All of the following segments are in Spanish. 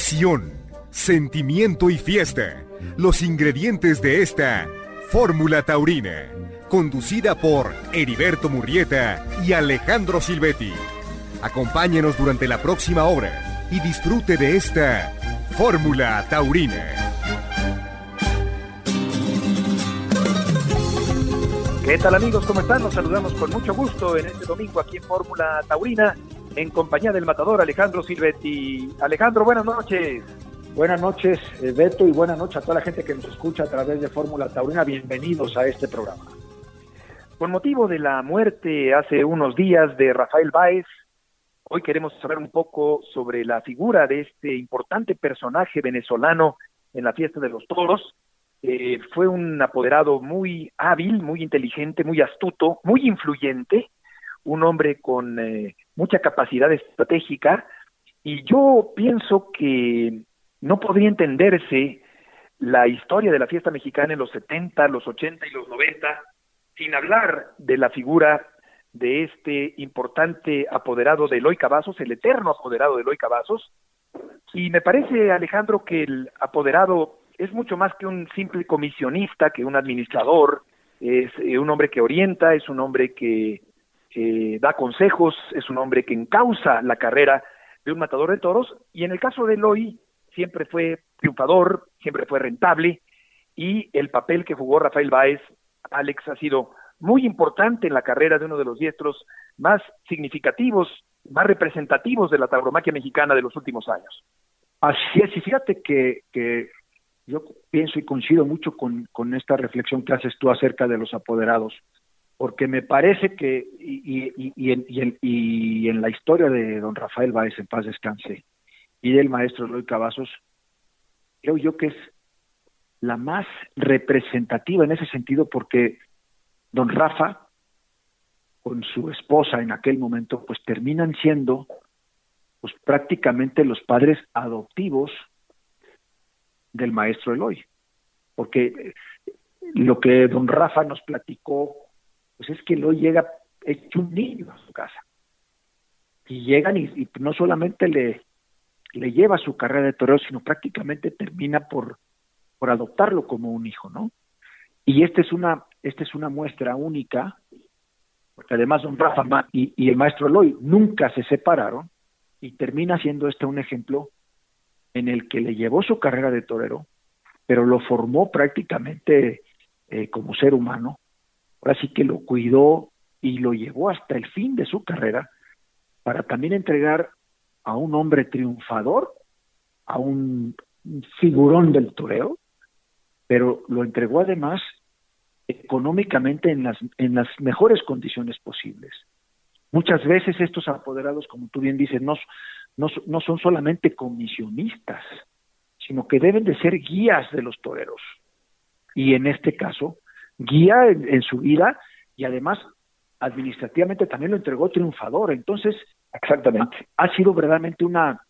pasión, sentimiento y fiesta. Los ingredientes de esta Fórmula Taurina, conducida por Heriberto Murrieta y Alejandro Silvetti. Acompáñenos durante la próxima hora y disfrute de esta Fórmula Taurina. ¿Qué tal amigos? ¿Cómo están? Nos saludamos con mucho gusto en este domingo aquí en Fórmula Taurina en compañía del matador Alejandro Silvetti. Alejandro, buenas noches. Buenas noches, eh, Beto, y buenas noches a toda la gente que nos escucha a través de Fórmula Taurina. Bienvenidos a este programa. Con motivo de la muerte hace unos días de Rafael Báez, hoy queremos saber un poco sobre la figura de este importante personaje venezolano en la fiesta de los toros. Eh, fue un apoderado muy hábil, muy inteligente, muy astuto, muy influyente, un hombre con eh, mucha capacidad estratégica, y yo pienso que no podría entenderse la historia de la fiesta mexicana en los 70, los 80 y los 90 sin hablar de la figura de este importante apoderado de Eloy Cavazos, el eterno apoderado de Eloy Cavazos. Y me parece, Alejandro, que el apoderado es mucho más que un simple comisionista, que un administrador, es eh, un hombre que orienta, es un hombre que da consejos, es un hombre que encausa la carrera de un matador de toros, y en el caso de Eloy, siempre fue triunfador, siempre fue rentable y el papel que jugó Rafael Báez, Alex, ha sido muy importante en la carrera de uno de los diestros más significativos, más representativos de la tauromaquia mexicana de los últimos años. Así es, y fíjate que, que yo pienso y coincido mucho con, con, esta reflexión que haces tú acerca de los apoderados, porque me parece que, y, y, y, en, y, en, la historia de don Rafael Báez, en paz descanse, y del maestro Eloy Cavazos, creo yo que es la más representativa en ese sentido porque don Rafa con su esposa en aquel momento pues terminan siendo pues prácticamente los padres adoptivos del maestro Eloy porque lo que don Rafa nos platicó pues es que Eloy llega hecho un niño a su casa y llegan y, no solamente le le lleva su carrera de toreo, sino prácticamente termina por, por adoptarlo como un hijo, ¿no? Y esta es una, esta es una muestra única, porque además don Rafa y, y el maestro Eloy nunca se separaron, y termina siendo este un ejemplo en el que le llevó su carrera de torero, pero lo formó prácticamente eh, como ser humano. Ahora sí que lo cuidó y lo llevó hasta el fin de su carrera para también entregar a un hombre triunfador, a un figurón del toreo, pero lo entregó además económicamente en las, mejores condiciones posibles. Muchas veces estos apoderados, como tú bien dices, no, no, no son solamente comisionistas, sino que deben de ser guías de los toreros. Y en este caso, guía en, en su vida y además administrativamente también lo entregó triunfador. Entonces, Exactamente. Ha, ha, sido verdaderamente una,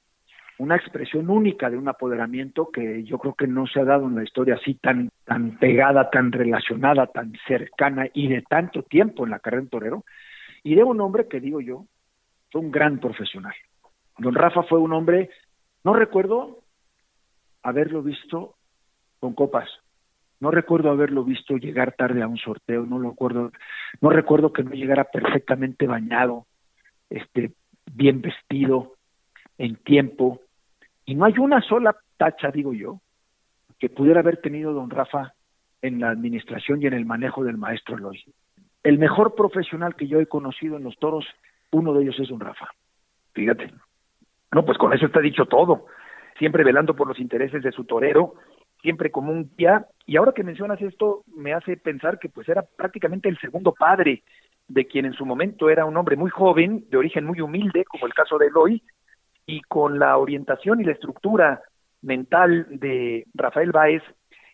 una expresión única de un apoderamiento que yo creo que no se ha dado en la historia así tan, tan pegada, tan relacionada, tan cercana y de tanto tiempo en la carrera en torero. Y de un hombre que digo yo, fue un gran profesional. Don Rafa fue un hombre, no recuerdo haberlo visto con copas, no recuerdo haberlo visto llegar tarde a un sorteo, no lo recuerdo, no recuerdo que no llegara perfectamente bañado, este, bien vestido, en tiempo, y no hay una sola tacha, digo yo, que pudiera haber tenido don Rafa en la administración y en el manejo del maestro Eloy. El mejor profesional que yo he conocido en los toros, uno de ellos es don Rafa. Fíjate. No, pues con eso está dicho todo. Siempre velando por los intereses de su torero, siempre como un guía. Y ahora que mencionas esto, me hace pensar que pues era prácticamente el segundo padre de quien en su momento era un hombre muy joven, de origen muy humilde, como el caso de Eloy, y con la orientación y la estructura mental de Rafael Báez,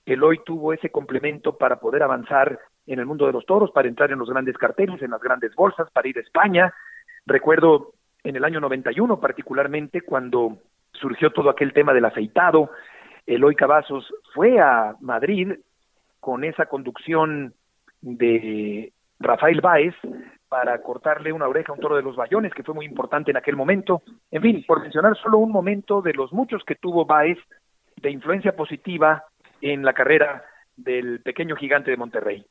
Eloy tuvo ese complemento para poder avanzar en el mundo de los toros, para entrar en los grandes carteles, en las grandes bolsas, para ir a España. Recuerdo en el año 91 particularmente, cuando surgió todo aquel tema del aceitado, Eloy Cavazos fue a Madrid con esa conducción de Rafael Báez para cortarle una oreja a un toro de los Bayones, que fue muy importante en aquel momento. En fin, por mencionar solo un momento de los muchos que tuvo Baez de influencia positiva en la carrera del pequeño gigante de Monterrey.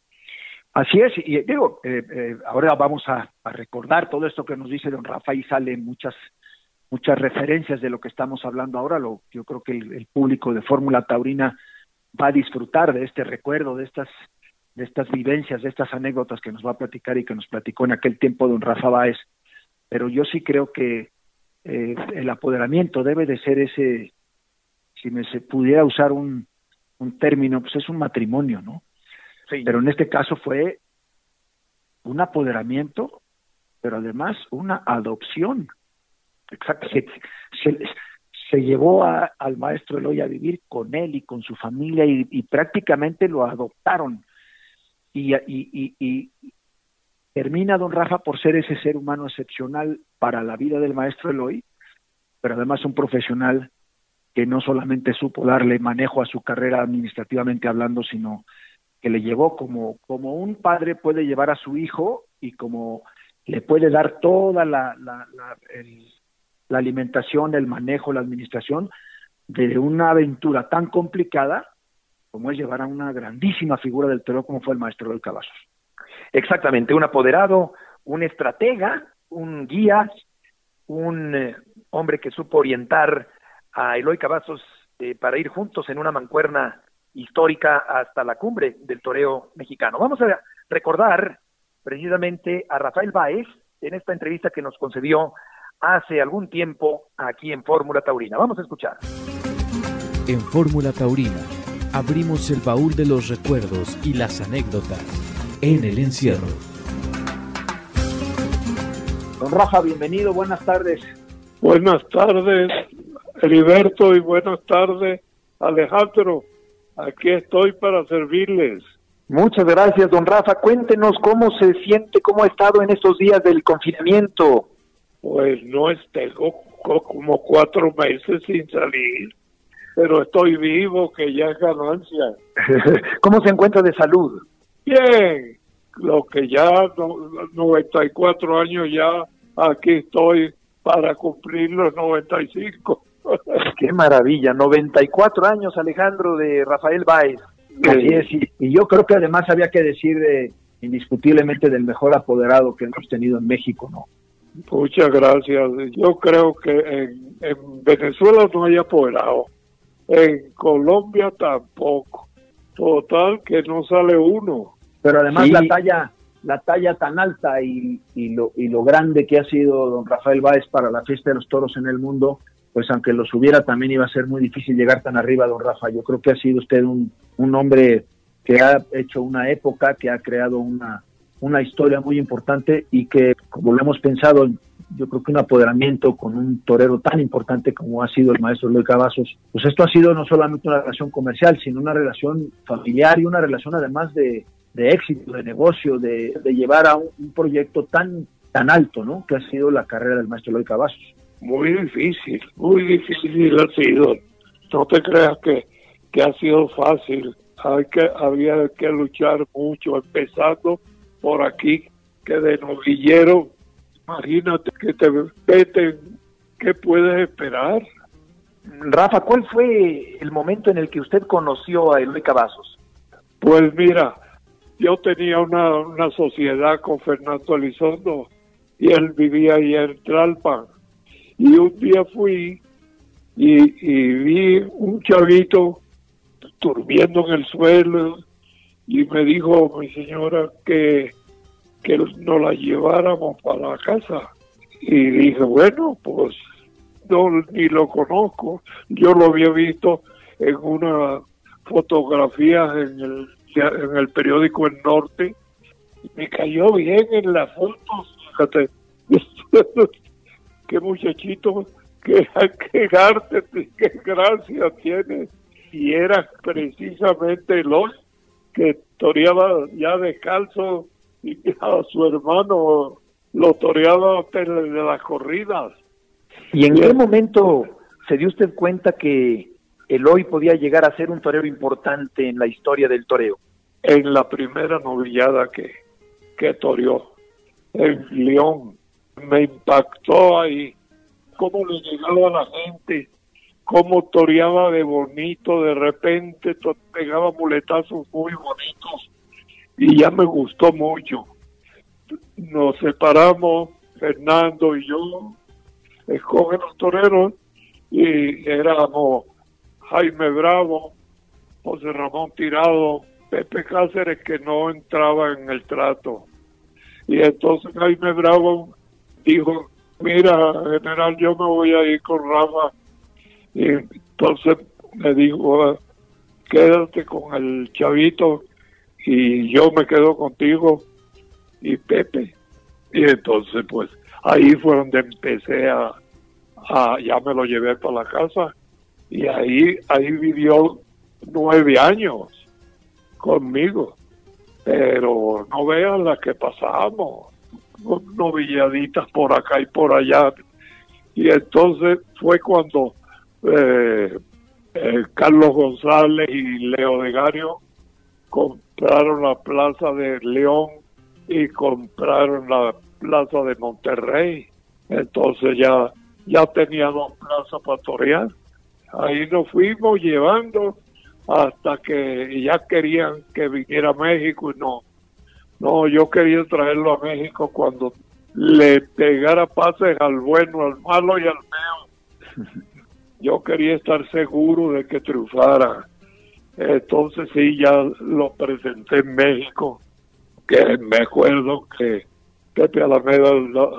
Así es, y digo, eh, eh, ahora vamos a, recordar todo esto que nos dice don Rafael y salen muchas muchas referencias de lo que estamos hablando ahora. Lo, yo creo que el, público de Fórmula Taurina va a disfrutar de este recuerdo, de estas de estas vivencias, de estas anécdotas que nos va a platicar y que nos platicó en aquel tiempo don Rafa Báez. Pero yo sí creo que eh, el apoderamiento debe de ser ese, si me se pudiera usar un, un término, pues es un matrimonio, ¿no? Sí. Pero en este caso fue un apoderamiento, pero además una adopción. Exacto. Se, se, llevó al maestro Eloy a vivir con él y con su familia y, prácticamente lo adoptaron. Y, y, y, termina don Rafa por ser ese ser humano excepcional para la vida del maestro Eloy, pero además un profesional que no solamente supo darle manejo a su carrera administrativamente hablando, sino que le llevó como, como un padre puede llevar a su hijo y como le puede dar toda la, la, la alimentación, el manejo, la administración de una aventura tan complicada como es llevar a una grandísima figura del terror como fue el maestro del Cavazos. Exactamente, un apoderado, un estratega, un guía, un eh, hombre que supo orientar a Eloy Cavazos eh, para ir juntos en una mancuerna histórica hasta la cumbre del toreo mexicano. Vamos a recordar precisamente a Rafael Báez en esta entrevista que nos concedió hace algún tiempo aquí en Fórmula Taurina. Vamos a escuchar. En Fórmula Taurina abrimos el baúl de los recuerdos y las anécdotas en el encierro. Don Rafa, bienvenido, buenas tardes. Buenas tardes, Heriberto, y buenas tardes, Alejandro. Aquí estoy para servirles. Muchas gracias, don Rafa. Cuéntenos cómo se siente, cómo ha estado en estos días del confinamiento. Pues no tengo como cuatro meses sin salir, pero estoy vivo, que ya es ganancia. ¿Cómo se encuentra de salud? Bien, lo que ya, 94 años ya, aquí estoy para cumplir los 95. Qué maravilla, 94 años Alejandro de Rafael Báez. Así es, y, yo creo que además había que decir de, indiscutiblemente del mejor apoderado que hemos tenido en México, ¿no? Muchas gracias. Yo creo que en, en Venezuela no hay apoderado, en Colombia tampoco. Total que no sale uno. Pero además la talla la talla tan alta y, y, lo, y lo grande que ha sido don Rafael Báez para la fiesta de los toros en el mundo, pues aunque los hubiera también iba a ser muy difícil llegar tan arriba, don Rafa. Yo creo que ha sido usted un, un hombre que ha hecho una época, que ha creado una, una historia muy importante y que, como lo hemos pensado, yo creo que un apoderamiento con un torero tan importante como ha sido el maestro Luis Cavazos, pues esto ha sido no solamente una relación comercial, sino una relación familiar y una relación además de, de éxito, de negocio, de, llevar a un, proyecto tan, tan alto, ¿no? Que ha sido la carrera del maestro Eloy Cavazos. Muy difícil, muy difícil ha sido. No te creas que, que ha sido fácil. Hay que, había que luchar mucho, empezando por aquí, que de novillero, imagínate que te veten, ¿qué puedes esperar? Rafa, ¿cuál fue el momento en el que usted conoció a Eloy Cavazos? Pues mira, yo tenía una, una sociedad con Fernando Elizondo y él vivía ahí en Tralpan. Y un día fui y, y vi un chavito durmiendo en el suelo y me dijo mi señora que, que nos la lleváramos para la casa. Y dije, bueno, pues no, ni lo conozco. Yo lo había visto en una fotografía en el en el periódico El Norte. Me cayó bien en las fotos, fíjate. qué muchachito, qué, qué arte, qué gracia tiene. Y era precisamente los que toreaba ya descalzo y a su hermano lo toreaba de las corridas. ¿Y en qué momento se dio usted cuenta que el hoy podía llegar a ser un torero importante en la historia del toreo? En la primera novillada que, que toreó. en León. Me impactó ahí cómo le llegaba a la gente, cómo toreaba de bonito, de repente pegaba muletazos muy bonitos y ya me gustó mucho. Nos separamos, Fernando y yo, escogen los toreros y éramos Jaime Bravo, José Ramón Tirado, Pepe Cáceres que no entraba en el trato. Y entonces Jaime Bravo dijo, mira, general, yo me voy a ir con Rafa. Y entonces me dijo, quédate con el chavito y yo me quedo contigo y Pepe. Y entonces pues ahí fue donde empecé a, ya me lo llevé para la casa y ahí, ahí vivió nueve años conmigo. Pero no vean las que pasamos, novilladitas por acá y por allá. Y entonces fue cuando eh, eh, Carlos González y Leo de Gario compraron la plaza de León y compraron la plaza de Monterrey. Entonces ya, ya tenía dos plazas para torear. Ahí nos fuimos llevando hasta que ya querían que viniera a México y no. No, yo quería traerlo a México cuando le pegara pases al bueno, al malo y al feo. Yo quería estar seguro de que triunfara. Entonces sí, ya lo presenté en México, que me acuerdo que Pepe Alameda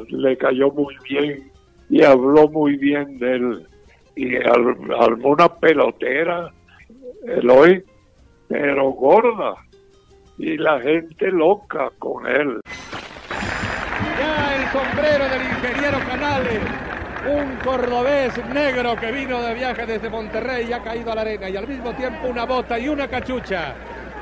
le cayó muy bien y habló muy bien de él. Y armó una pelotera, Eloy, pero gorda. Y la gente loca con él. Ya el sombrero del ingeniero Canales un cordobés negro que vino de viaje desde Monterrey y ha caído a la arena y al mismo tiempo una bota y una cachucha.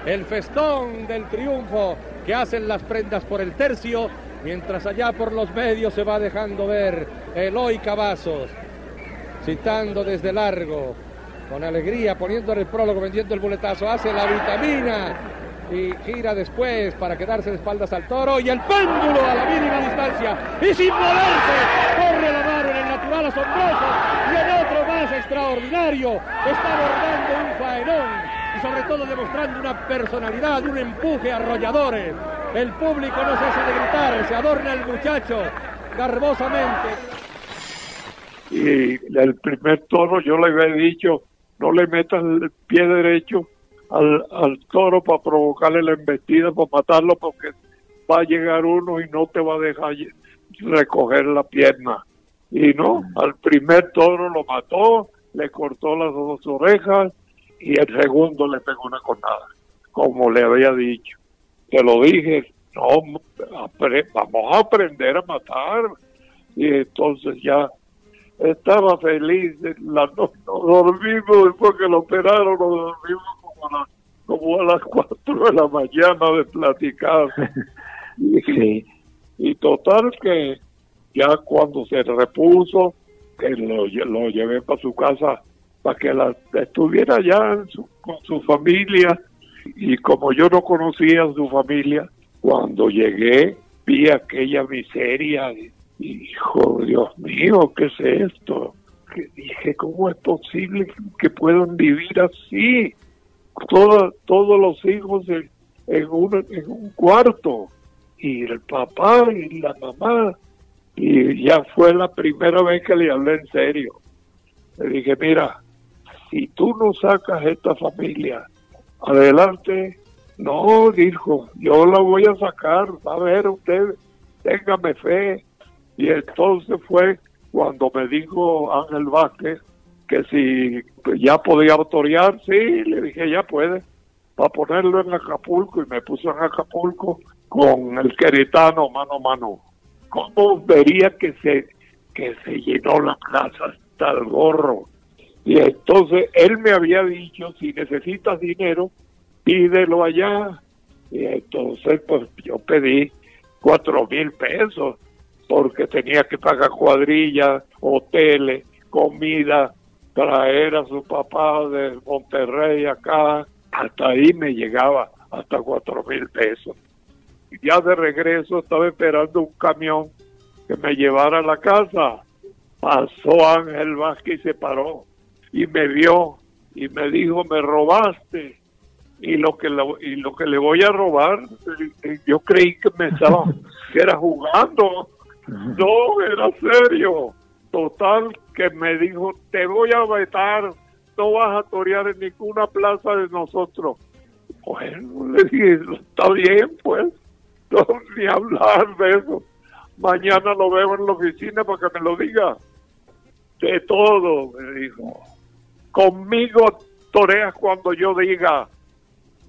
El festón del triunfo que hacen las prendas por el tercio, mientras allá por los medios se va dejando ver Eloy Cavazos, citando desde largo, con alegría, poniendo en el prólogo, vendiendo el boletazo, hace la vitamina y gira después para quedarse de espaldas al toro y el péndulo a la mínima distancia y sin moverse corre la mano natural asombroso y en otro más extraordinario está abordando un faenón y sobre todo demostrando una personalidad, un empuje arrolladores. El público no cesa de gritar, se adorna el muchacho garbosamente. Y el primer toro yo le había dicho, no le metas el pie derecho al, al toro para provocarle la embestida, para matarlo, porque va a llegar uno y no te va a dejar recoger la pierna. Y no, al primer toro lo mató, le cortó las dos orejas y el segundo le pegó una conada, como le había dicho. Te lo dije, no, vamos a aprender a matar. Y entonces ya estaba feliz, la, no, dormimos después que lo operaron, nos dormimos como a las 4 de la mañana de platicar. y, y total que ya cuando se repuso, lo, llevé para su casa para que la, estuviera ya con su familia. Y como yo no conocía a su familia, cuando llegué vi aquella miseria y, dijo, Dios mío, ¿qué es esto? Que dije, ¿cómo es posible que puedan vivir así? todos los hijos en, un, en un cuarto y el papá y la mamá y ya fue la primera vez que le hablé en serio. Le dije, mira, si tú no sacas esta familia adelante, no, dijo, yo la voy a sacar, a ver usted, téngame fe. Y entonces fue cuando me dijo Ángel Vázquez, que si ya podía autorizar, sí, le dije, ya puede, para ponerlo en Acapulco, y me puso en Acapulco con el queretano mano a mano. ¿Cómo vería que se, que se llenó la plaza hasta el gorro? Y entonces él me había dicho, si necesitas dinero, pídelo allá. Y entonces pues yo pedí cuatro mil pesos porque tenía que pagar cuadrillas, hoteles, comida, traer a su papá de Monterrey acá, hasta ahí me llegaba hasta cuatro mil pesos. Ya de regreso estaba esperando un camión que me llevara a la casa. Pasó Ángel Vázquez y se paró y me vio y me dijo, me robaste. Y lo que, y lo que le voy a robar, eh, yo creí que me estaba, que era jugando. No, era serio. Total, que me dijo, te voy a vetar, no vas a torear en ninguna plaza de nosotros. Bueno, le dije, está bien, pues, no, ni hablar de eso. Mañana lo veo en la oficina para que me lo diga. De todo, me dijo. Conmigo toreas cuando yo diga.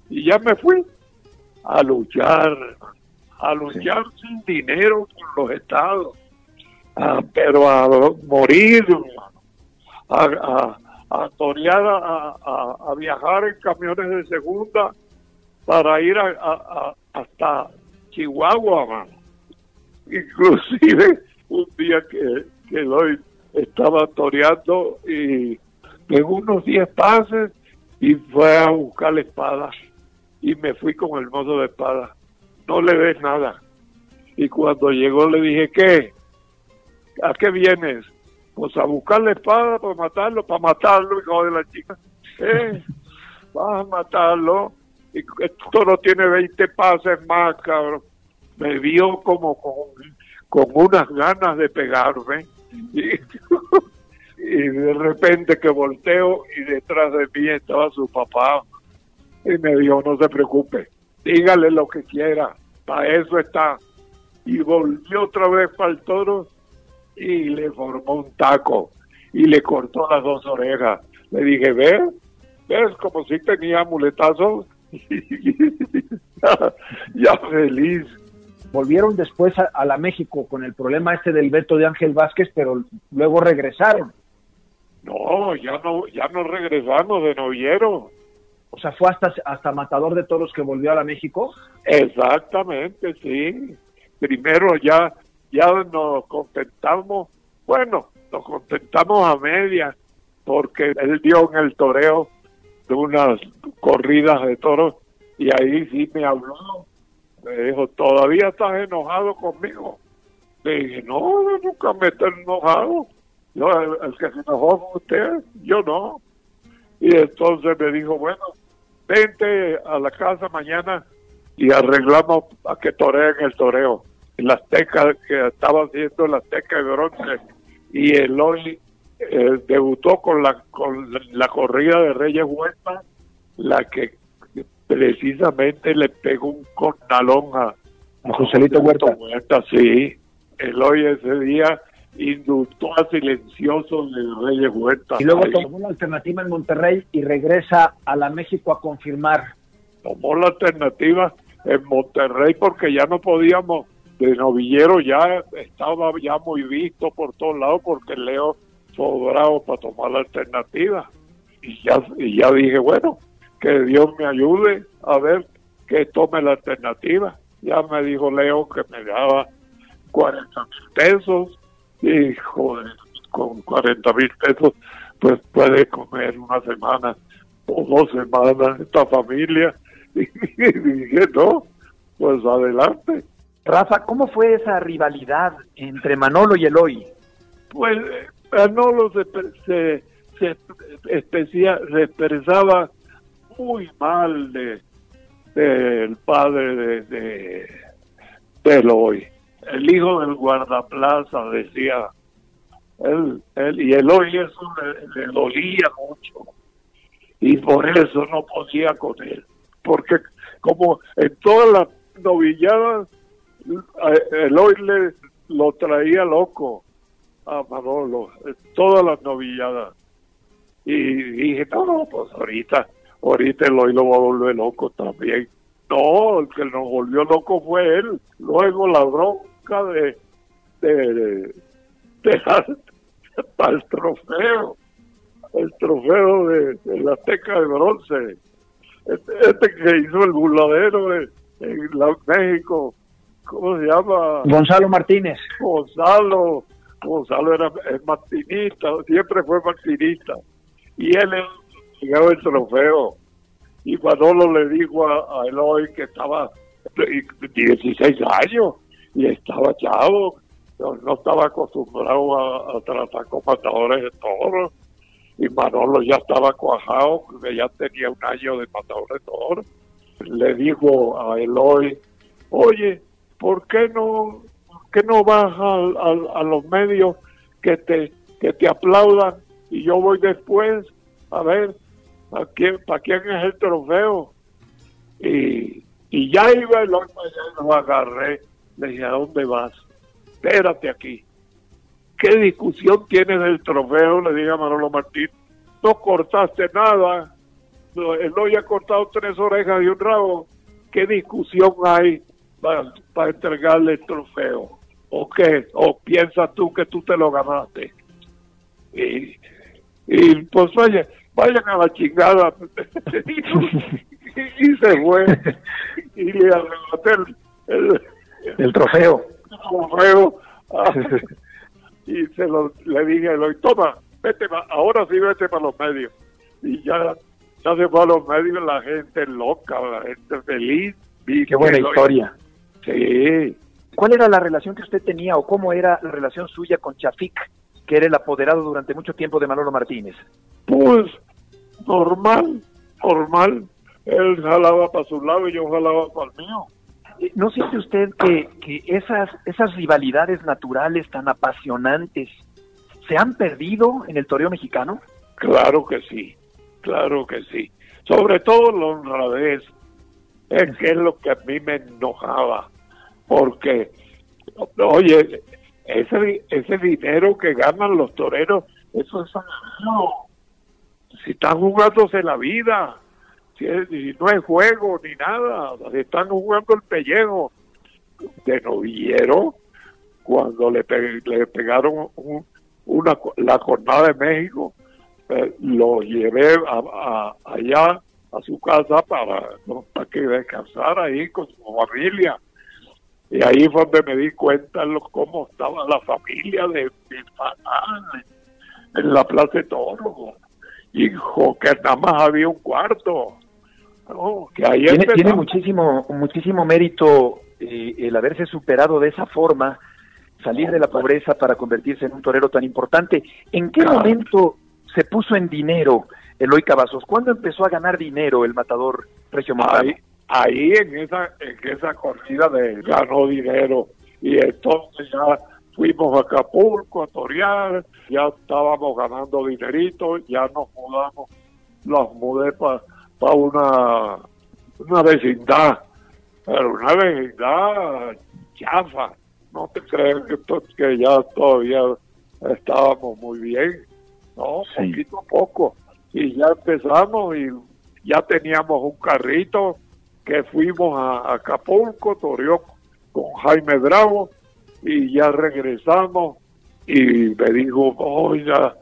Y ya me fui a luchar, a luchar sin dinero con los estados, pero a morir, a, a, torear, a, viajar en camiones de segunda para ir a, hasta Chihuahua. Inclusive un día que, que hoy estaba toreando y en unos 10 pases y fue a buscar la espada y me fui con el modo de espada. No le ves nada. Y cuando llegó le dije, ¿qué? ¿A qué vienes? Pues a buscar la espada para matarlo, para matarlo, hijo de la chica. ¿Eh? Vas a matarlo. Y no tiene 20 pases más, cabrón. Me vio como con, con unas ganas de pegarme. Y, y de repente que volteo y detrás de mí estaba su papá y me dijo no se preocupe dígale lo que quiera para eso está y volvió otra vez para el toro y le formó un taco y le cortó las dos orejas le dije ves ves como si tenía muletazos ya, feliz volvieron después a, la México con el problema este del veto de Ángel Vázquez, pero luego regresaron. No, ya no, ya no regresamos de novillero. O sea, fue hasta, hasta Matador de Toros que volvió a la México. Exactamente, sí. Primero ya, ya nos contentamos, bueno, nos contentamos a media, porque él dio en el toreo de unas corridas de toros y ahí sí me habló. Me dijo, ¿todavía estás enojado conmigo? Le dije, no, nunca me estoy enojado yo, el, que se enojó con usted, yo no. Y entonces me dijo, bueno, vente a la casa mañana y arreglamos a que toreen el toreo. En las tecas que estaba haciendo las tecas de bronce. Y el hoy eh, debutó con la, con la corrida de Reyes Huerta, la que precisamente le pegó un cornalón a, a Joselito Huerta. Huerta. Sí, el hoy ese día indultó a silencioso de Reyes Huerta. Y luego tomó la alternativa en Monterrey y regresa a la México a confirmar. Tomó la alternativa en Monterrey porque ya no podíamos, de novillero ya estaba ya muy visto por todos lados porque Leo fue bravo para tomar la alternativa. Y ya, y ya dije, bueno, que Dios me ayude a ver que tome la alternativa. Ya me dijo Leo que me daba 40 mil pesos y joder, con 40 mil pesos, pues puede comer una semana o dos semanas esta familia. Y dije, no, pues adelante. Rafa, ¿cómo fue esa rivalidad entre Manolo y Eloy? Pues Manolo se, se, se expresaba muy mal de del padre de, de, de Eloy el hijo del guardaplaza, decía él, él y el hoy eso le, dolía mucho. Y por eso no podía con él. Porque como en todas las novilladas el hoy le lo traía loco a Manolo en todas las novilladas y dije no no pues ahorita ahorita el hoy lo va a volver loco también no el que nos volvió loco fue él luego la de, de, de, para el trofeo, el trofeo de, la teca de bronce. Este, este, que hizo el burladero en la, México, ¿cómo se llama? Gonzalo Martínez. Gonzalo, Gonzalo era martinista, siempre fue martinista. Y él llegaba el trofeo. Y Manolo le dijo a, a Eloy que estaba 16 años y estaba chavo, no, estaba acostumbrado a, tratar con matadores de toros y Manolo ya estaba cuajado, que ya tenía un año de matador de toros. Le dijo a Eloy, oye, ¿por qué no, por no vas a, a, los medios que te, que te aplaudan y yo voy después a ver para quién, para quién es el trofeo? Y, y ya iba Eloy lo agarré, le dije, ¿a dónde vas? Espérate aquí. ¿Qué discusión tienes del trofeo? Le dije a Manolo Martín. No cortaste nada. Eloy ha cortado tres orejas y un rabo. ¿Qué discusión hay para, entregarle el trofeo. ¿O qué? ¿O piensas tú que tú te lo ganaste? Y, y pues vaya, vayan a la chingada. y, se fue. Y le arrebaté el, el, trofeo. y se lo, le dije, toma, vete, ahora sí vete para los medios. Y ya, ya se fue a los medios la gente loca, la gente feliz. Qué buena historia. Sí. ¿Cuál era la relación que usted tenía o cómo era la relación suya con Chafik, que era el apoderado durante mucho tiempo de Manolo Martínez? Pues normal, normal. Él jalaba para su lado y yo jalaba para el mío. Eh, ¿No siente usted que, que esas, esas rivalidades naturales tan apasionantes se han perdido en el toreo mexicano? Claro que sí, claro que sí. Sobre todo la honradez, es que es lo que a mí me enojaba porque, oye, ese, ese dinero que ganan los toreros, eso es sagrado. Si están jugándose la vida, si, no es juego ni nada, si están jugando el pellejo de novillero, cuando le, le pegaron una, la jornada de México, eh, lo llevé a, allá a su casa para, para que descansara ahí con su familia y ahí fue donde me di cuenta lo, cómo estaba la familia de mi padre en la Plaza de Toro. Hijo, que nada más había un cuarto. que ahí tiene, tiene, muchísimo, muchísimo mérito eh, el haberse superado de esa forma, salir de la pobreza para convertirse en un torero tan importante. ¿En qué momento se puso en dinero Eloy Cavazos? ¿Cuándo empezó a ganar dinero el matador Recio Montano? Ahí en esa en esa corrida de ganó dinero. Y entonces ya fuimos a Acapulco a torear, ya estábamos ganando dinerito, ya nos mudamos, los mudé para una, una vecindad, pero una vecindad chafa, no te crees que, que ya todavía estábamos muy bien, no, poquito a poco, y ya empezamos y ya teníamos un carrito que fuimos a Acapulco, toreó con Jaime Bravo y ya regresamos y me dijo, oiga,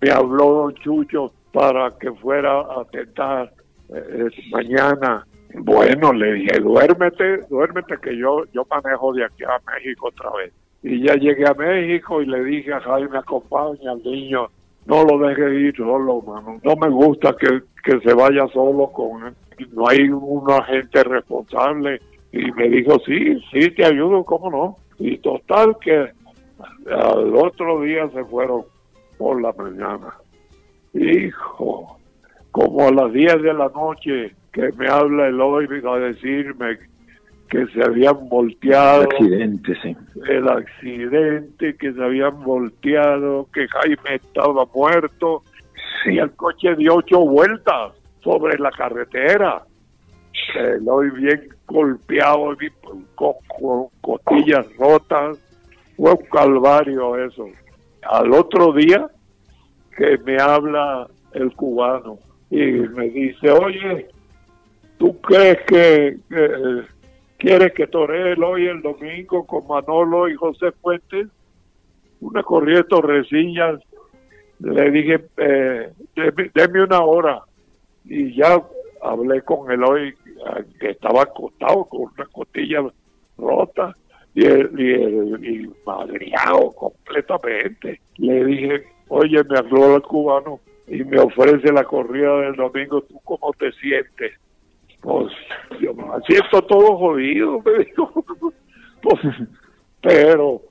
me habló don Chucho para que fuera a tentar eh, mañana. Bueno, le dije, duérmete, duérmete que yo, yo manejo de aquí a México otra vez. Y ya llegué a México y le dije a Jaime, acompaña al niño, no lo deje ir solo, mano. No me gusta que, que se vaya solo con él no hay un agente responsable. Y me dijo, sí, sí, te ayudo, ¿cómo no? Y total que al otro día se fueron por la mañana. Hijo, como a las 10 de la noche que me habla el hoy a decirme que se habían volteado. El accidente, sí. El accidente, que se habían volteado, que Jaime estaba muerto. Y el coche dio ocho vueltas sobre la carretera. lo vi bien golpeado, con, costillas rotas. Fue un calvario eso. Al otro día que me habla el cubano y me dice, oye, ¿tú crees que, quieres que toree hoy el domingo con Manolo y José Fuentes? Una corriente torrecillas. Le dije, eh, deme una hora y ya hablé con él hoy que estaba acostado con una costilla rota y, y, madriado completamente. Le dije, oye, me habló el cubano y me ofrece la corrida del domingo, ¿tú cómo te sientes? Pues yo me siento todo jodido, me dijo. Pues, pero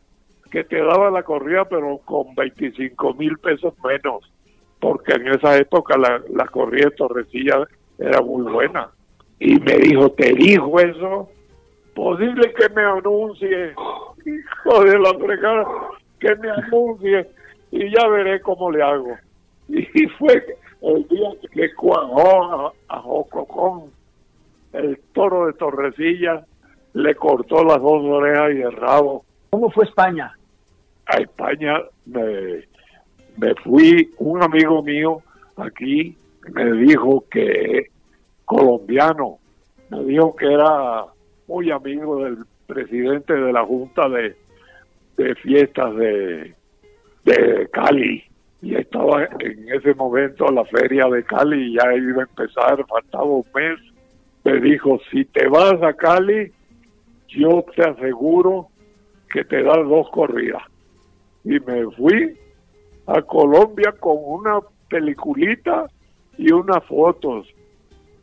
que te daba la corrida, pero con 25 mil pesos menos, porque en esa época la, la corrida de Torrecilla era muy buena. Y me dijo, ¿te dijo eso? Posible que me anuncie, hijo de la fregada, que me anuncie y ya veré cómo le hago. Y fue el día que cuajó a, a Jococón, el toro de Torrecilla, le cortó las dos orejas y el rabo. ¿Cómo fue España? A España me, me fui, un amigo mío aquí me dijo que colombiano, me dijo que era muy amigo del presidente de la Junta de, de Fiestas de, de Cali y estaba en ese momento la feria de Cali ya iba a empezar, faltaba un mes. Me dijo, si te vas a Cali, yo te aseguro que te das dos corridas. Y me fui a Colombia con una peliculita y unas fotos.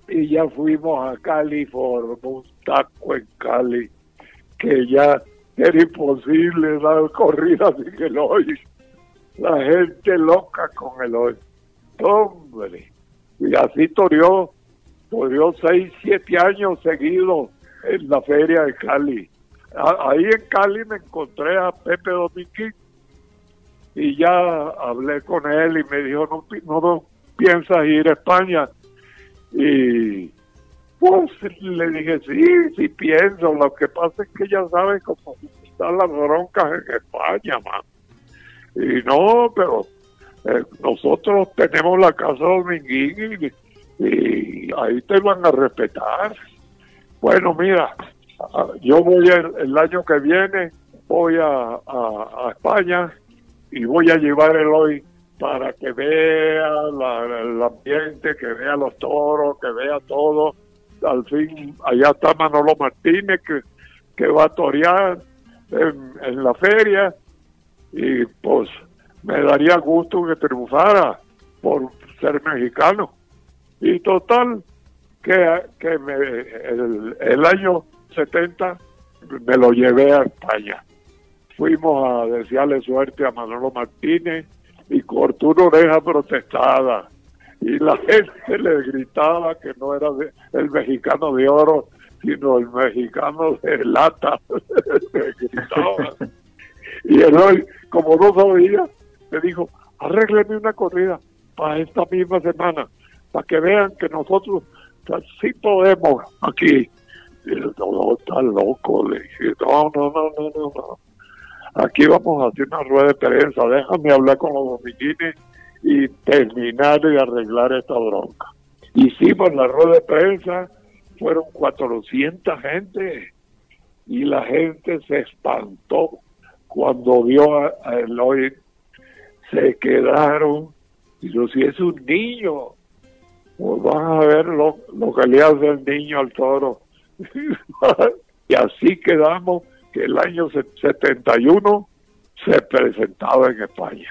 Y ya fuimos a Cali, formó un taco en Cali, que ya era imposible dar corridas sin el hoy. La gente loca con el hoy. Hombre, y así torió, torió seis, siete años seguidos en la feria de Cali. Ahí en Cali me encontré a Pepe Dominguín y ya hablé con él y me dijo, no, no piensas ir a España. Y pues le dije, sí, sí pienso. Lo que pasa es que ya sabes cómo están las broncas en España, man. Y no, pero eh, nosotros tenemos la casa Dominguín y, ahí te van a respetar. Bueno, mira, ah, yo voy el, el año que viene, voy a- a España y voy a llevar el hoy para que vea el ambiente, que vea los toros, que vea todo. Al fin, allá está Manolo Martínez que, que va a torear en, la feria y pues me daría gusto que triunfara por ser mexicano. Y total, que, que me, el, el año 70 me lo llevé a España. Fuimos a desearle suerte a Manolo Martínez y cortó una oreja protestada. Y la gente le gritaba que no era el mexicano de oro, sino el mexicano de lata. Le gritaban. Y él hoy, como no sabía, me dijo, arrégleme una corrida para esta misma semana, para que vean que nosotros sí podemos aquí. Y yo, no, está loco, le dije, no, no, no, no, no, no. Aquí vamos a hacer una rueda de prensa, déjame hablar con los dominguines y terminar de arreglar esta bronca. Hicimos la rueda de prensa, fueron 400 gente y la gente se espantó cuando vio a, a Eloy, se quedaron. Y yo, si es un niño, pues van a ver lo, lo que le hace el niño al toro. y así quedamos que el año se- 71 se presentaba en España.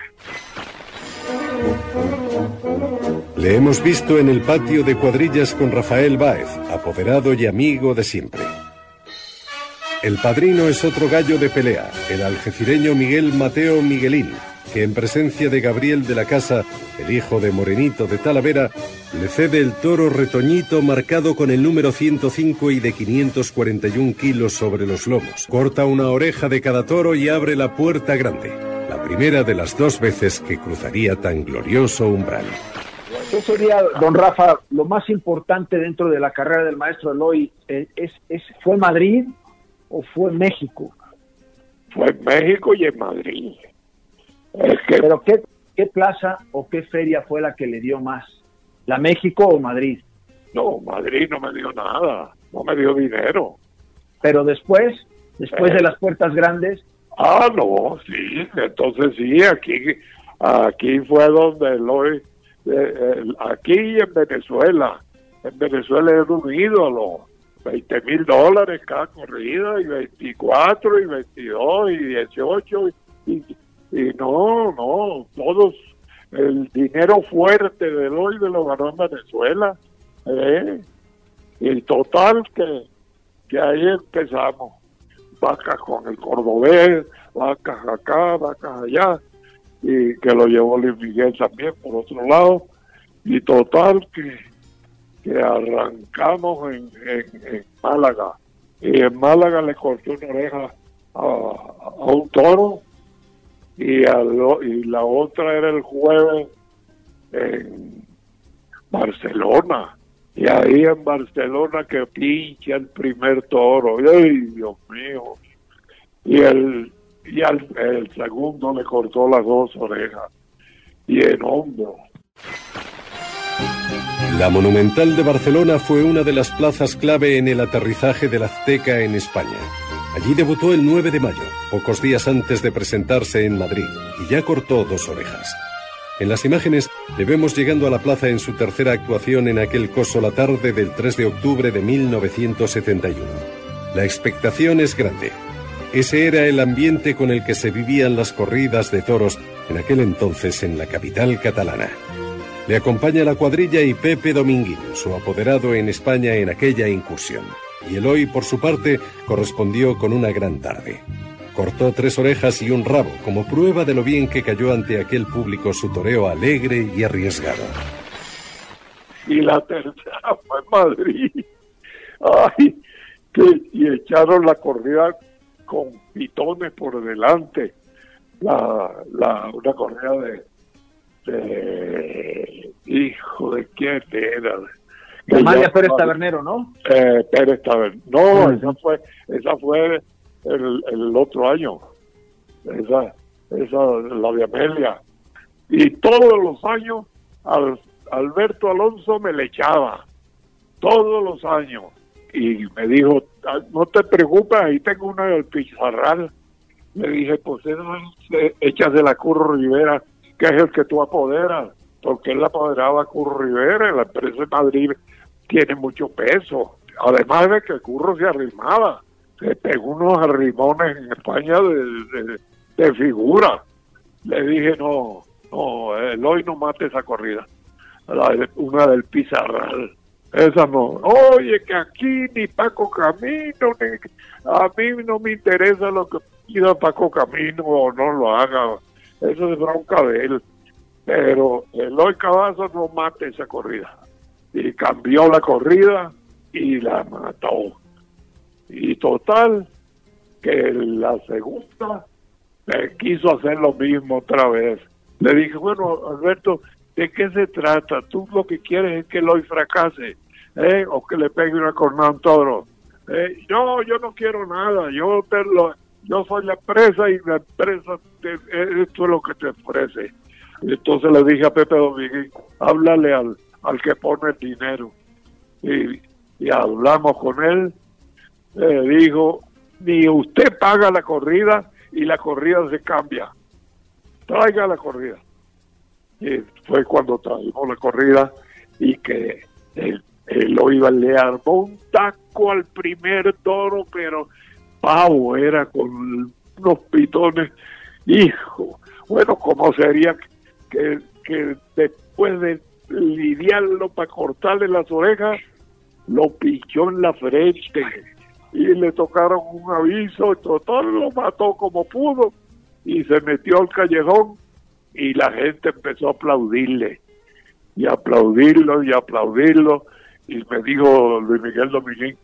Le hemos visto en el patio de cuadrillas con Rafael Báez, apoderado y amigo de siempre. El padrino es otro gallo de pelea, el algecireño Miguel Mateo Miguelín, que en presencia de Gabriel de la Casa, el hijo de Morenito de Talavera, le cede el toro retoñito marcado con el número 105 y de 541 kilos sobre los lomos. Corta una oreja de cada toro y abre la puerta grande, la primera de las dos veces que cruzaría tan glorioso umbral. ¿Qué sería, don Rafa, lo más importante dentro de la carrera del maestro Eloy? eh, Es, es, ¿Fue Madrid o fue México? Fue en México y en Madrid. Pero ¿qué, ¿qué plaza o qué feria fue la que le dio más? ¿La México o Madrid? no, Madrid no me dio nada, no me dio dinero. Pero después, después Eh. de las puertas grandes, Ah, no, sí, entonces sí, aquí, aquí fue donde lo, eh, eh, aquí en Venezuela, en Venezuela era un ídolo, 20 mil dólares cada corrida, y 24, y 22, y 18, y, y, no, no, todos, el dinero fuerte de hoy de lo ganó en Venezuela, ¿eh? Y total que, que ahí empezamos. Vacas con el cordobés, vacas acá, vacas allá, y que lo llevó Luis Miguel también por otro lado. Y total que, que arrancamos en, en, Málaga. Y en Málaga le corté una oreja a, a un toro y, la otra era el jueves en Barcelona. Y ahí en Barcelona que pincha el primer toro. ¡Ay, Dios mío! Y el, y al, el segundo le cortó las dos orejas. Y en hombro. La Monumental de Barcelona fue una de las plazas clave en el aterrizaje del Azteca en España. Allí debutó el 9 de mayo, pocos días antes de presentarse en Madrid, y ya cortó dos orejas. En las imágenes le vemos llegando a la plaza en su tercera actuación en aquel coso la tarde del 3 de octubre de 1971. La expectación es grande. Ese era el ambiente con el que se vivían las corridas de toros en aquel entonces en la capital catalana. Le acompaña la cuadrilla y Pepe Dominguín, su apoderado en España en aquella incursión y Eloy, por su parte, correspondió con una gran tarde. Cortó tres orejas y un rabo como prueba de lo bien que cayó ante aquel público su toreo alegre y arriesgado. Y la tercera fue Madrid. Ay, que, y echaron la corrida con pitones por delante. La, la, una corrida de, de hijo de quién era Amalia Pérez Tabernero, ¿no? Eh, Pérez Tabernero. No, esa fue, esa fue el, el otro año. Esa, esa, la de Amelia. Y todos los años al, Alberto Alonso me le echaba. Todos los años. Y me dijo, ah, no te preocupes, ahí tengo una del Pizarral. Le dije, pues echas de la Curro Rivera, que es el que tú apoderas porque él apoderaba a Curro Rivera, la empresa de Madrid tiene mucho peso. Además de que Curro se arrimaba, se pegó unos arrimones en España de, figura. Le dije, no, no, el hoy no mate esa corrida, una del Pizarral. Esa no. Oye, que aquí ni Paco Camino, a mí no me interesa lo que pida Paco Camino o no lo haga. Eso es bronca de él. Pero Eloy Cavazos no mate esa corrida y cambió la corrida y la mató. Y total, que la segunda me quiso hacer lo mismo otra vez. Le dije, bueno, Alberto, ¿de qué se trata? Tú lo que quieres es que Eloy fracase, ¿eh? O que le pegue una cornada a un toro. ¿eh? No, yo no quiero nada, yo te lo, yo soy la empresa y la empresa, esto es lo que te ofrece. Entonces le dije a Pepe Domínguez, háblale al, al que pone el dinero. Y, hablamos con él, le dijo, ni usted paga la corrida y la corrida se cambia. Traiga la corrida. Y fue cuando traímos la corrida y que él, lo iba, le armó un taco al primer toro, pero pavo era con unos pitones. Hijo, bueno, ¿cómo sería que, que después de lidiarlo para cortarle las orejas, lo pichó en la frente y le tocaron un aviso, total lo mató como pudo y se metió al callejón y la gente empezó a aplaudirle y aplaudirlo y aplaudirlo y me dijo Luis Miguel Dominguín,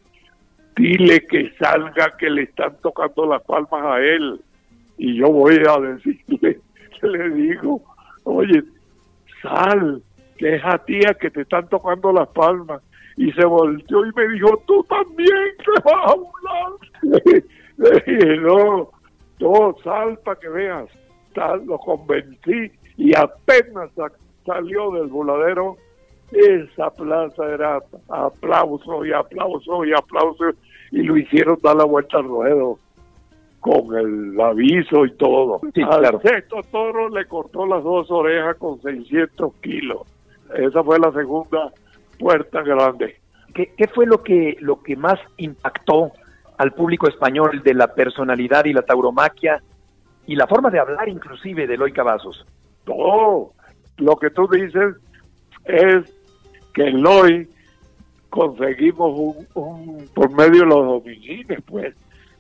dile que salga que le están tocando las palmas a él y yo voy a decirle, le digo, oye, sal, que es a ti que te están tocando las palmas. Y se volteó y me dijo, tú también te vas a burlar. Le dije, no, todo sal para que veas. Tal, lo convencí y apenas salió del voladero, esa plaza era aplauso y aplauso y aplauso y lo hicieron dar la vuelta al ruedo con el aviso y todo. al sexto toro le cortó las dos orejas con 600 kilos. Esa fue la segunda puerta grande. ¿Qué, qué fue lo que, lo que más impactó al público español de la personalidad y la tauromaquia y la forma de hablar inclusive de Eloy Cavazos? Todo. Lo que tú dices es que Eloy conseguimos un, por medio de los domicilios, pues,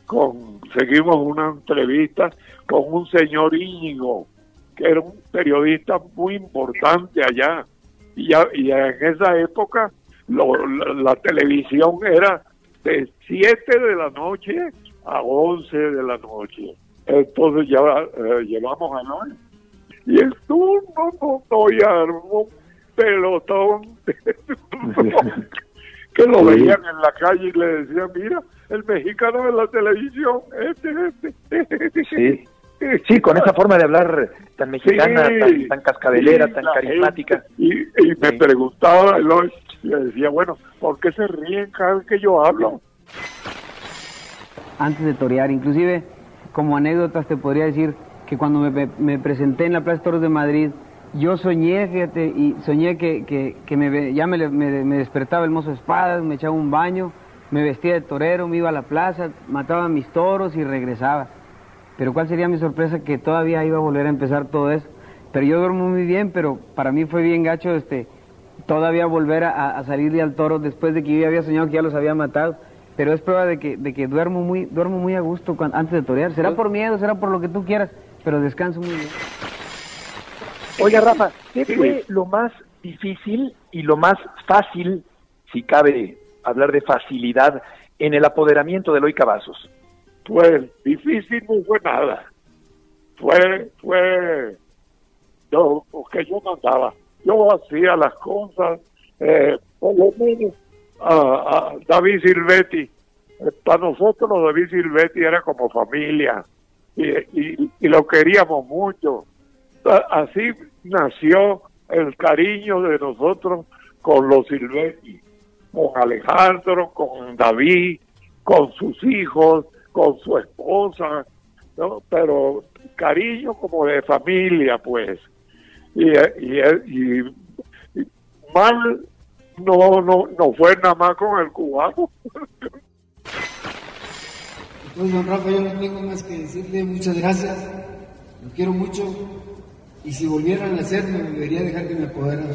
conseguimos una entrevista con un señor Íñigo, que era un periodista muy importante allá. Y, ya, y en esa época la, televisión era de 7 de la noche a 11 de la noche. Entonces ya eh, llevamos a. Y estuvo no, no, y armó un pelotón que lo veían en la calle y le decían, mira, el mexicano de la televisión, este, este, este. Sí. Sí, con esa forma de hablar tan mexicana, tan, cascabelera, tan carismática. Y, me preguntaba, y le decía, bueno, ¿por qué se ríen cada vez que yo hablo? Antes de torear, inclusive como anécdotas te podría decir que cuando me, presenté en la Plaza Toros de Madrid, yo soñé, fíjate, y soñé que, que, me, ya me, me, despertaba el mozo de espadas, me echaba un baño, me vestía de torero, me iba a la plaza, mataba mis toros y regresaba. Pero cuál sería mi sorpresa que todavía iba a volver a empezar todo eso. Pero yo duermo muy bien, pero para mí fue bien gacho este todavía volver a, a salirle al toro después de que yo había soñado que ya los había matado. Pero es prueba de que, de que duermo muy duermo muy a gusto antes de torear. Será por miedo, será por lo que tú quieras, pero descanso muy bien. Oiga, Rafa, ¿qué fue lo más difícil y lo más fácil, si cabe hablar de facilidad, en el apoderamiento de Eloy Cavazos? Pues difícil no fue nada. Fue, fue lo que yo mandaba. Yo hacía las cosas, eh, por lo menos a, David Silvetti. Eh, para nosotros David Silvetti era como familia y, y, lo queríamos mucho. Así nació el cariño de nosotros con los Silvetti, con Alejandro, con David, con sus hijos, con su esposa, ¿no? pero cariño como de familia, pues. Y, y, mal no, no, no fue nada más con el cubano. Pues don Rafa, yo no tengo más que decirle muchas gracias, lo quiero mucho y si volvieran a hacerme, debería dejar que me apoderen.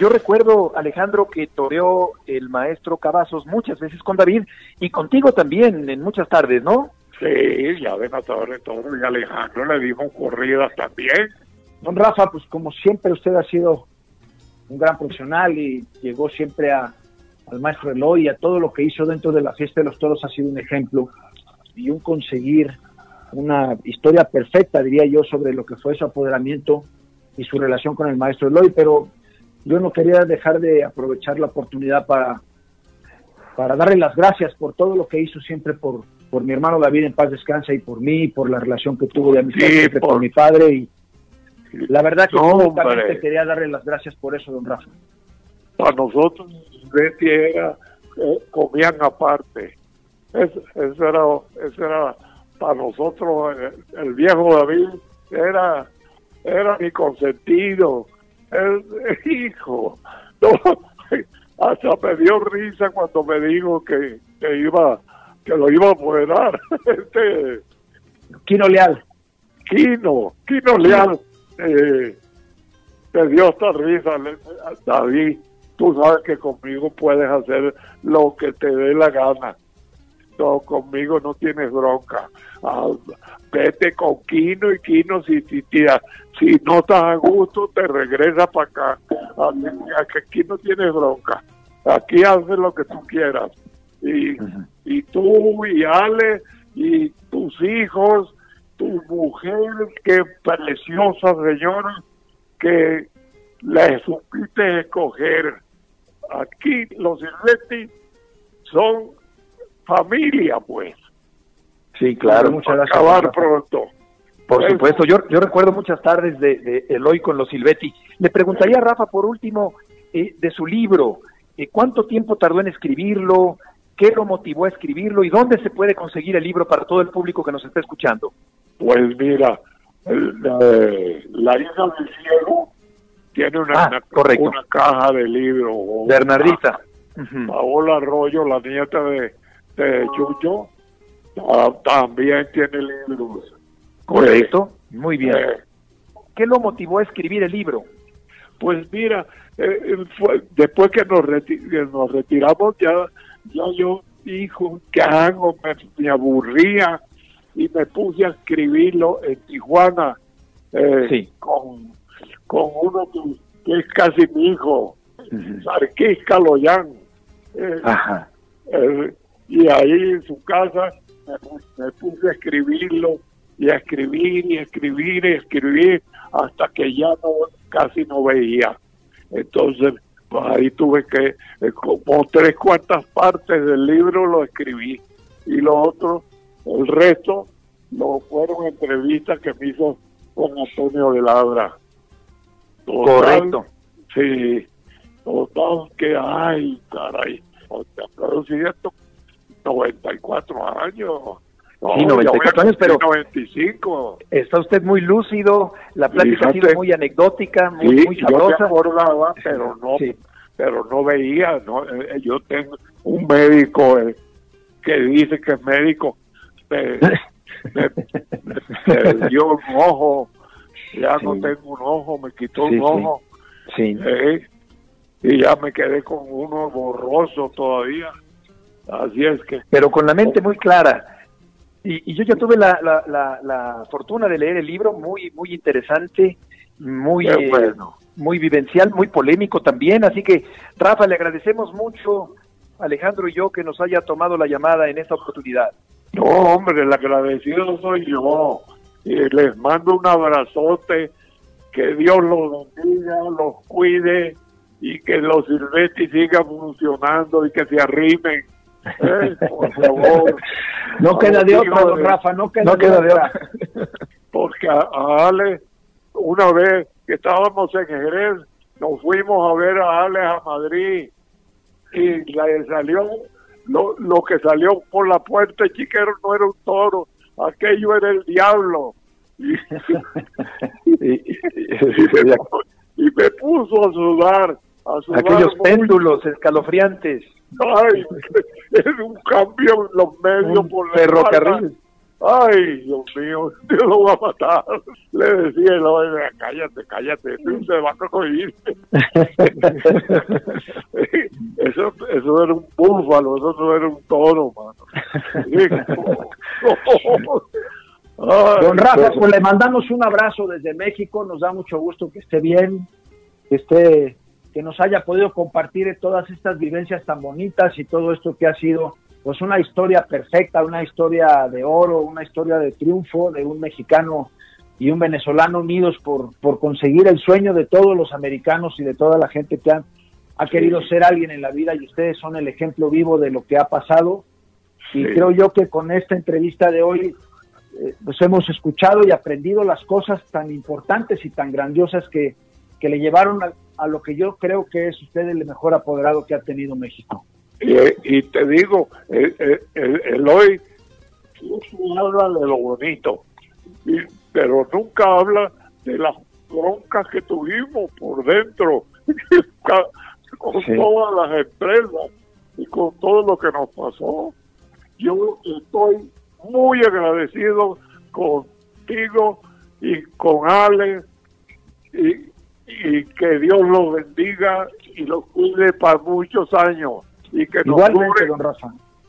Yo recuerdo, Alejandro, que toreó el maestro Cavazos muchas veces con David y contigo también en muchas tardes, ¿no? Sí, ya de matador todo y Alejandro le dimos corridas también. Don Rafa, pues como siempre usted ha sido un gran profesional y llegó siempre a, al maestro Eloy y a todo lo que hizo dentro de la fiesta de los toros ha sido un ejemplo y un conseguir una historia perfecta, diría yo, sobre lo que fue su apoderamiento y su relación con el maestro Eloy, pero yo no quería dejar de aprovechar la oportunidad para, para darle las gracias por todo lo que hizo siempre por, por mi hermano David en paz descansa y por mí, por la relación que tuvo de amistad siempre por... mi padre y la verdad que no, quería darle las gracias por eso, don Rafa. Para nosotros, Betty era, eh, comían aparte. Eso, era, eso era para nosotros, el, eh, el viejo David era, era mi consentido el, hijo, hasta me dio risa cuando me dijo que, iba, que lo iba a apoderar. Este, Quino Leal. Quino, Quino Leal. Eh, me dio esta risa, David. Tú sabes que conmigo puedes hacer lo que te dé la gana. No, conmigo no tienes bronca. Ah, vete con Quino y Quino si, si, si no estás a gusto te regresas para acá. Aquí, no tienes bronca. Aquí haces lo que tú quieras. Y, y tú y Ale y tus hijos, tu mujer, qué preciosa señora, que le supiste escoger. Aquí los Silvetti son familia, pues. Sí, claro, muchas gracias. Acabar pronto. Por supuesto, yo, yo recuerdo muchas tardes de, de Eloy con los Silvetti. Le preguntaría a Rafa, por último, eh, de su libro, eh, ¿cuánto tiempo tardó en escribirlo? ¿Qué lo motivó a escribirlo? ¿Y dónde se puede conseguir el libro para todo el público que nos está escuchando? Pues mira, la hija del cielo tiene una, ah, una, caja de libros. Bernardita. Paola Arroyo, la nieta de, de Chucho, también tiene libros. Correcto, muy bien. Eh, ¿qué lo motivó a escribir el libro? Pues mira, eh, fue, después que nos, nos retiramos ya, ya yo dijo, ¿qué hago? Me, aburría y me puse a escribirlo en Tijuana eh, con, con uno que, es casi mi hijo, Sarkis Caloyán. Eh, eh, y ahí en su casa me, puse a escribirlo y a escribir y a escribir y a escribir hasta que ya no casi no veía. Entonces, pues ahí tuve que, eh, como tres cuartas partes del libro lo escribí y lo otro, el resto, lo fueron entrevistas que me hizo con Antonio de Labra. Correcto. Sí, total que, ay, caray, pero si esto, 94 años. No, sí, 94 años, pero 95. está usted muy lúcido, la plática ha sido muy anecdótica, muy, muy sabrosa. Yo me acordaba, pero no, pero no veía, no, eh, yo tengo un médico eh, que dice que es médico, me, dio un ojo, ya no tengo un ojo, me quitó un ojo, sí. Eh, y ya me quedé con uno borroso todavía. Así es que. Pero con la mente muy clara. Y, yo ya tuve la, la, la, fortuna de leer el libro, muy, muy interesante, muy, bueno. muy vivencial, muy polémico también. Así que, Rafa, le agradecemos mucho, Alejandro y yo, que nos haya tomado la llamada en esta oportunidad. No, hombre, el agradecido soy yo. Y les mando un abrazote, que Dios los bendiga, los cuide y que los Silvestri sigan funcionando y que se arrimen eh, por favor. no queda de otra, don Rafa, no queda, de, otra. Porque a, Ale, una vez que estábamos en Jerez, nos fuimos a ver a Ale a Madrid y le salió, lo, lo que salió por la puerta chiquero no era un toro, aquello era el diablo. y, me puso a sudar. Aquellos péndulos escalofriantes. Ay, es un cambio en los medios por la ferrocarril. Ay, Dios mío, Dios lo va a matar. Le decía, no, cállate, cállate, tú se va a coger. eso, eso era un búfalo, eso no era un toro, mano. Don Rafa, pues le mandamos un abrazo desde México, nos da mucho gusto que esté bien, que esté que nos haya podido compartir todas estas vivencias tan bonitas y todo esto que ha sido pues una historia perfecta, una historia de oro, una historia de triunfo de un mexicano y un venezolano unidos por, por conseguir el sueño de todos los americanos y de toda la gente que ha, ha querido ser alguien en la vida y ustedes son el ejemplo vivo de lo que ha pasado. Y creo yo que con esta entrevista de hoy eh, pues hemos escuchado y aprendido las cosas tan importantes y tan grandiosas que, que le llevaron a, a lo que yo creo que es usted el mejor apoderado que ha tenido México. Y, te digo, el, el, hoy habla de lo bonito, pero nunca habla de las broncas que tuvimos por dentro, con todas las empresas y con todo lo que nos pasó. Yo estoy muy agradecido contigo y con Alex y, y que Dios los bendiga y los cuide para muchos años y que nos duren,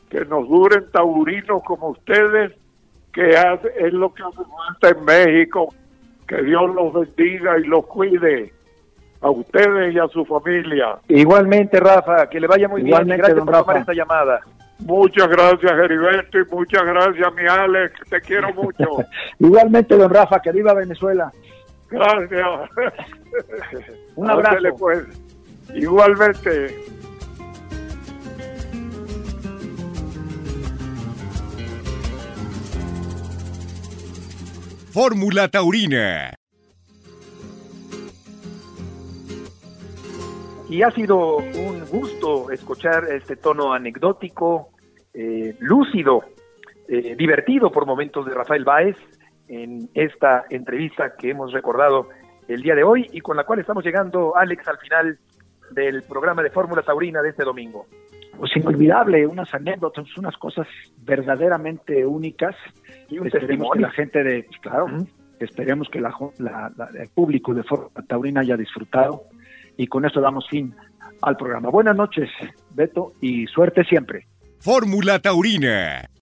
que nos duren taurinos como ustedes que hace, es lo que hace falta en México que Dios los bendiga y los cuide a ustedes y a su familia igualmente Rafa que le vaya muy bien gracias por tomar esta llamada Muchas gracias, Heriberto, y muchas gracias, mi Alex. Te quiero mucho. Igualmente, don Rafa, que viva Venezuela. Gracias. Un abrazo. Pues. Igualmente. Fórmula Taurina. Y ha sido un gusto escuchar este tono anecdótico, eh, lúcido, eh, divertido por momentos de Rafael Báez, en esta entrevista que hemos recordado el día de hoy y con la cual estamos llegando, Alex, al final del programa de Fórmula Taurina de este domingo. Pues inolvidable, unas anécdotas, unas cosas verdaderamente únicas. Y un testimonio. la gente de, pues, claro, Esperemos que la, el público de Fórmula Taurina haya disfrutado y con esto damos fin al programa. Buenas noches, Beto, y suerte siempre. Fórmula Taurina